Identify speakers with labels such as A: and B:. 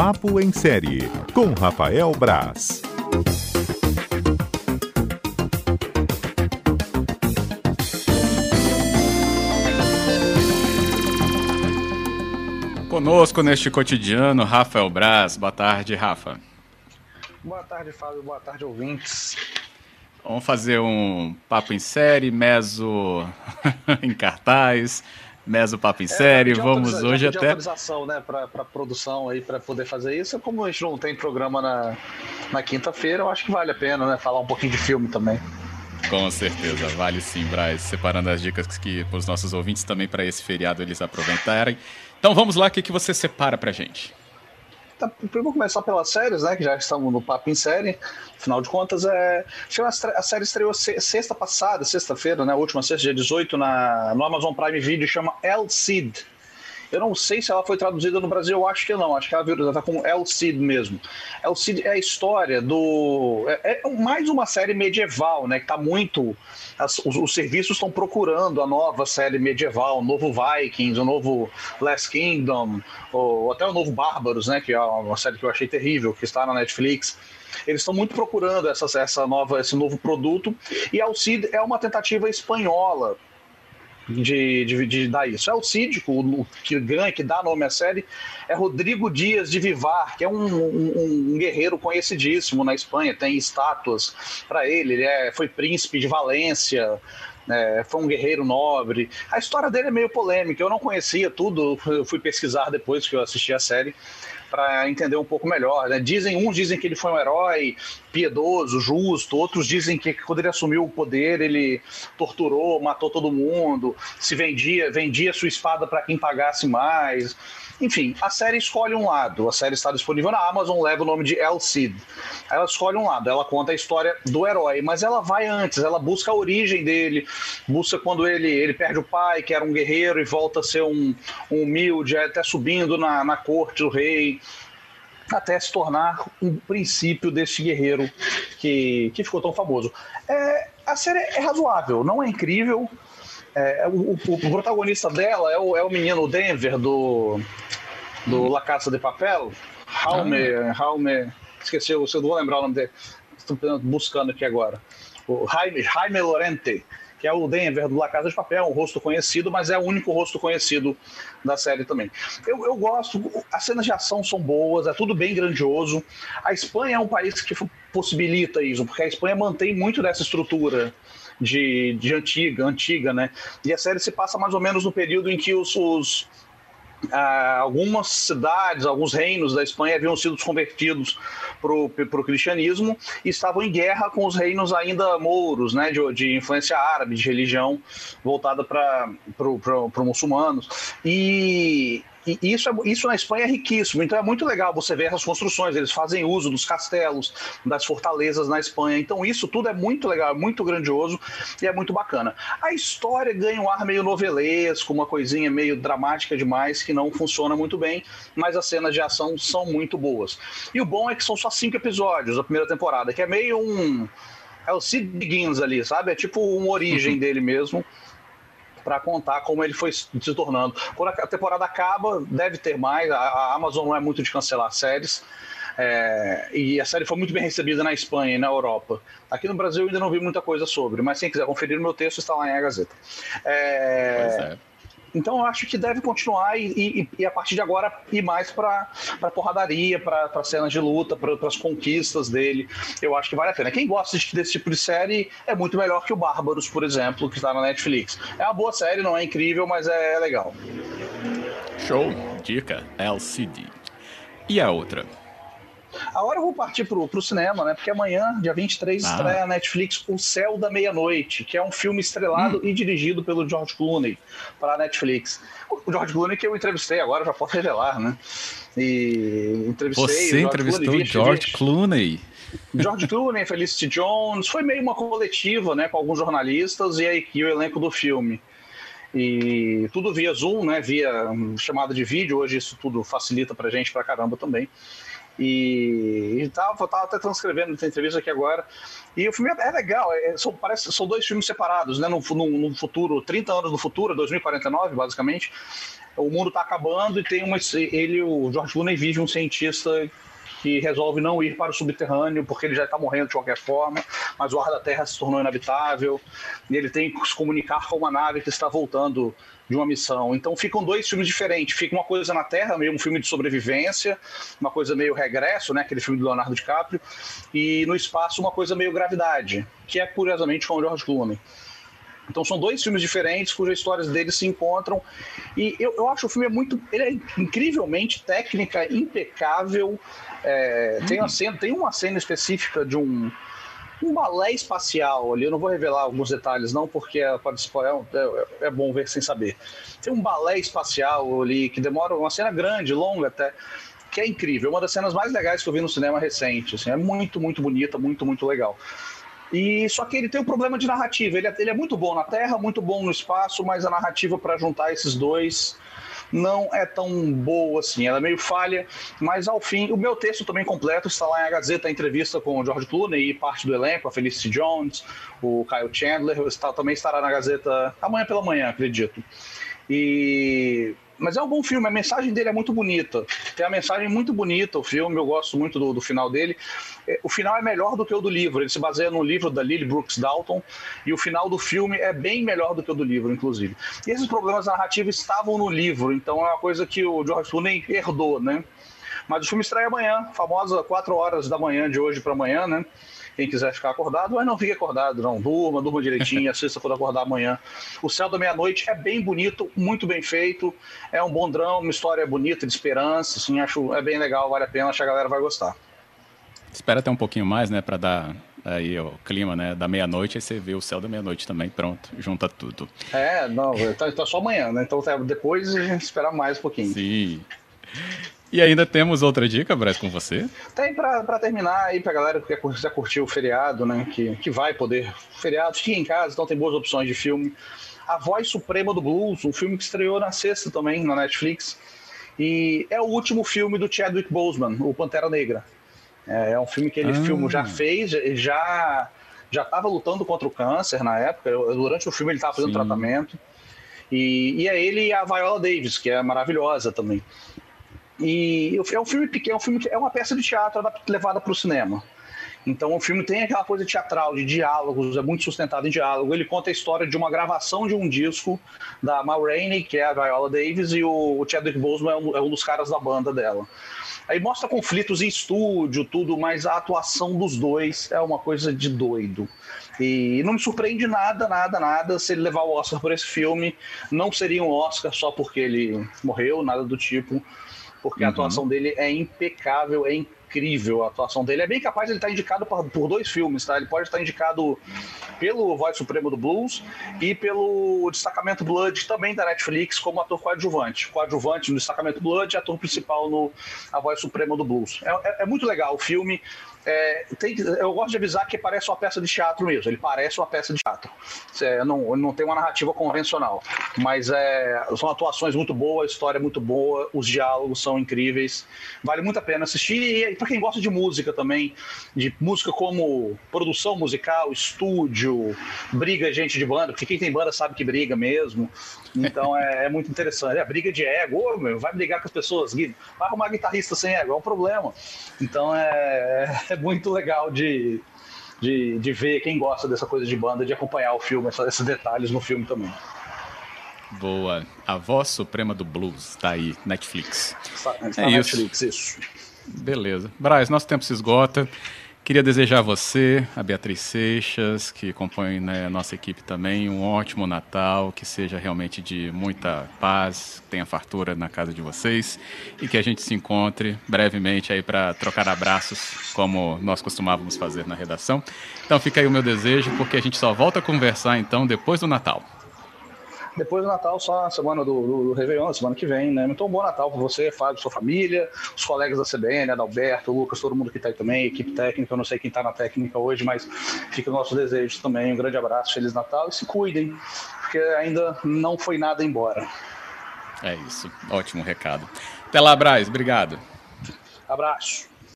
A: Papo em Série, com Rafael Braz.
B: Conosco neste cotidiano, Rafael Braz. Boa tarde, Rafa.
C: Boa tarde, Fábio. Boa tarde, ouvintes.
B: Vamos fazer um papo em série, meso em cartaz, meso papo em é, série. Vamos hoje até.
C: autorização, né, para produção aí para poder fazer isso. Como a gente não tem programa na, na quinta-feira, eu acho que vale a pena, né, falar um pouquinho de filme também.
B: Com certeza, vale sim, Braz. Separando as dicas que os nossos ouvintes também para esse feriado eles aproveitarem. Então vamos lá, o que, que você separa para gente?
C: Tá, vamos começar pelas séries, né? Que já estamos no papo em série. Afinal de contas, é... a série estreou sexta passada, sexta-feira, né? Última sexta, dia 18, na... no Amazon Prime Video, chama El Cid. Eu não sei se ela foi traduzida no Brasil, eu acho que não. Acho que ela está com El Cid mesmo. El Cid é a história do. É, é mais uma série medieval, né? Que está muito. As, os, os, serviços estão procurando a nova série medieval, o novo Vikings, o novo Last Kingdom, ou até o novo Bárbaros, né? Que é uma série que eu achei terrível, que está na Netflix. Eles estão muito procurando essa, essa nova, esse novo produto. E El Cid é uma tentativa espanhola de, de, de, dar isso. É o síndico, o, que ganha, que dá nome à série, é Rodrigo Dias de Vivar, que é um, um, um guerreiro conhecidíssimo na Espanha, tem estátuas para ele, ele é, foi príncipe de Valência, é, foi um guerreiro nobre. A história dele é meio polêmica, eu não conhecia tudo, eu fui pesquisar depois que eu assisti a série para entender um pouco melhor. Né? Dizem, uns dizem que ele foi um herói piedoso, justo, outros dizem que quando ele assumiu o poder ele torturou, matou todo mundo, se vendia, vendia sua espada para quem pagasse mais. Enfim, a série escolhe um lado. A série está disponível na Amazon, leva o nome de El Cid. Ela escolhe um lado, ela conta a história do herói, mas ela vai antes, ela busca a origem dele, busca quando ele, ele perde o pai, que era um guerreiro, e volta a ser um, um humilde, até subindo na, na corte do rei até se tornar um princípio desse guerreiro que, que ficou tão famoso. É, a série é razoável, não é incrível, é, o, o, o, protagonista dela é o, é o menino Denver do, do La Casa de Papel. Jaume, ah. Jaume, esqueci, eu não vou lembrar o nome dele. Estou buscando aqui agora. O Jaime, Jaime Lorente, que é o Denver do La Casa de Papel, um rosto conhecido, mas é o único rosto conhecido da série também. Eu, eu gosto, as cenas de ação são boas, é tudo bem grandioso. A Espanha é um país que possibilita isso, porque a Espanha mantém muito dessa estrutura de, de antiga, antiga, né? E a série se passa mais ou menos no período em que os, os ah, algumas cidades, alguns reinos da Espanha haviam sido convertidos para o cristianismo e estavam em guerra com os reinos ainda mouros, né, de, de influência árabe, de religião voltada para os muçulmanos. E, e isso, é, isso na Espanha é riquíssimo, então é muito legal você ver essas construções. Eles fazem uso dos castelos, das fortalezas na Espanha. Então isso tudo é muito legal, é muito grandioso e é muito bacana. A história ganha um ar meio novelesco, uma coisinha meio dramática demais que não funciona muito bem, mas as cenas de ação são muito boas. E o bom é que são só cinco episódios da primeira temporada, que é meio um. É o Sid Begins ali, sabe? É tipo uma origem uhum. dele mesmo para contar como ele foi se tornando. Quando a temporada acaba, deve ter mais. A, Amazon não é muito de cancelar séries. É, e a série foi muito bem recebida na Espanha e na Europa. Aqui no Brasil eu ainda não vi muita coisa sobre, mas quem quiser conferir o meu texto está lá em A Gazeta. É, é. Então eu acho que deve continuar e, e, e a partir de agora ir mais para porradaria, para cenas de luta, para as conquistas dele. Eu acho que vale a pena. Quem gosta desse tipo de série é muito melhor que o Bárbaros, por exemplo, que está na Netflix. É uma boa série, não é incrível, mas é, é legal.
B: Show, dica, LCD. E a outra?
C: Agora eu vou partir pro, pro cinema, né? Porque amanhã, dia 23, ah. estreia a Netflix O Céu da Meia-Noite, que é um filme estrelado hum. e dirigido pelo George Clooney para a Netflix. O George Clooney que eu entrevistei agora, já posso revelar, né? E entrevistei
B: Você entrevistou o George Clooney?
C: George Clooney, Felicity Jones, foi meio uma coletiva, né, com alguns jornalistas e, aí, e o elenco do filme e tudo via Zoom, né, via chamada de vídeo, hoje isso tudo facilita pra gente pra caramba também. E, e tava, tava até transcrevendo essa entrevista aqui agora. E o filme é, é legal, é, são, parece, são dois filmes separados, né? No, no, no, futuro, 30 anos no futuro, 2049, basicamente. o mundo está acabando e tem uma. Ele, o George Clooney, vive um cientista que resolve não ir para o subterrâneo porque ele já está morrendo de qualquer forma, mas o ar da Terra se tornou inabitável e ele tem que se comunicar com uma nave que está voltando de uma missão. Então ficam dois filmes diferentes. Fica uma coisa na Terra, meio um filme de sobrevivência, uma coisa meio regresso, né, aquele filme do Leonardo DiCaprio, e no espaço uma coisa meio gravidade, que é curiosamente com o George Clooney. Então são dois filmes diferentes cujas histórias deles se encontram e eu, eu acho o filme é muito, ele é incrivelmente técnica, impecável. É, tem uma cena, tem uma cena específica de um um balé espacial ali. Eu não vou revelar alguns detalhes, não, porque é, é, é bom ver sem saber. Tem um balé espacial ali que demora uma cena grande, longa até, que é incrível. Uma das cenas mais legais que eu vi no cinema recente. Assim, é muito, muito bonita, muito, muito legal. E só que ele tem um problema de narrativa. Ele é, ele é muito bom na Terra, muito bom no espaço, mas a narrativa para juntar esses dois não é tão boa assim. Ela é meio falha, mas ao fim, o meu texto também completo está lá em Gazeta, a entrevista com o George Clooney e parte do elenco, a Felicity Jones, o Kyle Chandler, está, também estará na Gazeta amanhã pela manhã, acredito. E mas é um bom filme, a mensagem dele é muito bonita. Tem a mensagem muito bonita, o filme, eu gosto muito do, do, final dele. É, o final é melhor do que o do livro, ele se baseia no livro da Lily Brooks Dalton, e o final do filme é bem melhor do que o do livro, inclusive. E esses problemas narrativos estavam no livro, então é uma coisa que o George Clooney herdou, né? Mas o filme estreia amanhã, famosa 4 horas da manhã de hoje para amanhã, né? Quem quiser ficar acordado, mas não fique acordado, não. Durma, durma direitinho, assista quando acordar amanhã. O Céu da Meia-Noite é bem bonito, muito bem feito. É um bom drama, uma história bonita, de esperança. Assim, acho é bem legal, vale a pena, acho que a galera vai gostar.
B: Espera até um pouquinho mais, né, para dar aí o clima, né, da meia-noite, aí você vê o céu da meia-noite também, pronto, junta tudo.
C: É, não, tá, tá só amanhã, né, então depois a gente espera mais um pouquinho.
B: Sim. E ainda temos outra dica, Braz, com você?
C: Tem para terminar aí pra galera que quiser curtir o feriado, né? Que, que vai poder. Feriado, fica em casa, então tem boas opções de filme. A Voz Suprema do Blues, um filme que estreou na sexta também, na Netflix. E é o último filme do Chadwick Boseman, o Pantera Negra. É, é um filme que ele ah. filme já fez, já já estava lutando contra o câncer na época. Durante o filme ele estava fazendo Sim. tratamento. E, e é ele e a Viola Davis, que é maravilhosa também. E é um filme pequeno, é, um filme, é uma peça de teatro levada para o cinema. Então o filme tem aquela coisa teatral, de diálogos, é muito sustentado em diálogo. Ele conta a história de uma gravação de um disco da Ma Rainey, que é a Viola Davis, e o Chadwick Boseman é um, é um dos caras da banda dela. Aí mostra conflitos em estúdio, tudo, mas a atuação dos dois é uma coisa de doido. E não me surpreende nada, nada, nada se ele levar o Oscar por esse filme. Não seria um Oscar só porque ele morreu, nada do tipo porque uhum. a atuação dele é impecável, é incrível a atuação dele. É bem capaz de ele estar indicado por, dois filmes, tá? Ele pode estar indicado pelo Voz Supremo do Blues e pelo Destacamento Blood, também da Netflix, como ator coadjuvante. Coadjuvante no Destacamento Blood e ator principal no A Voz Suprema do Blues. É, é, é muito legal o filme. É, tem, eu gosto de avisar que parece uma peça de teatro mesmo. Ele parece uma peça de teatro. É, não, não tem uma narrativa convencional. Mas é, são atuações muito boas, a história é muito boa, os diálogos são incríveis. Vale muito a pena assistir. E para quem gosta de música também, de música como produção musical, estúdio, briga gente de banda, porque quem tem banda sabe que briga mesmo. Então é, é muito interessante. É briga de ego, Ô, meu, vai brigar com as pessoas, vai arrumar guitarrista sem ego, é um problema. Então é, é muito legal de, de, de ver quem gosta dessa coisa de banda, de acompanhar o filme, esses detalhes no filme também.
B: Boa. A voz suprema do blues, tá aí, Netflix.
C: Está, está é Netflix, isso. isso.
B: Beleza. Braz, nosso tempo se esgota. Queria desejar a você, a Beatriz Seixas, que compõe né, a nossa equipe também, um ótimo Natal, que seja realmente de muita paz, tenha fartura na casa de vocês e que a gente se encontre brevemente aí para trocar abraços, como nós costumávamos fazer na redação. Então fica aí o meu desejo, porque a gente só volta a conversar então depois do Natal.
C: Depois do Natal, só a semana do, do, do Réveillon, semana que vem, né? Então, bom Natal para você, Fábio, sua família, os colegas da CBN, Adalberto, Lucas, todo mundo que está aí também, equipe técnica, eu não sei quem está na técnica hoje, mas fica o nosso desejo também. Um grande abraço, Feliz Natal e se cuidem, porque ainda não foi nada embora.
B: É isso, ótimo recado. Até lá, Braz, obrigado.
C: Abraço.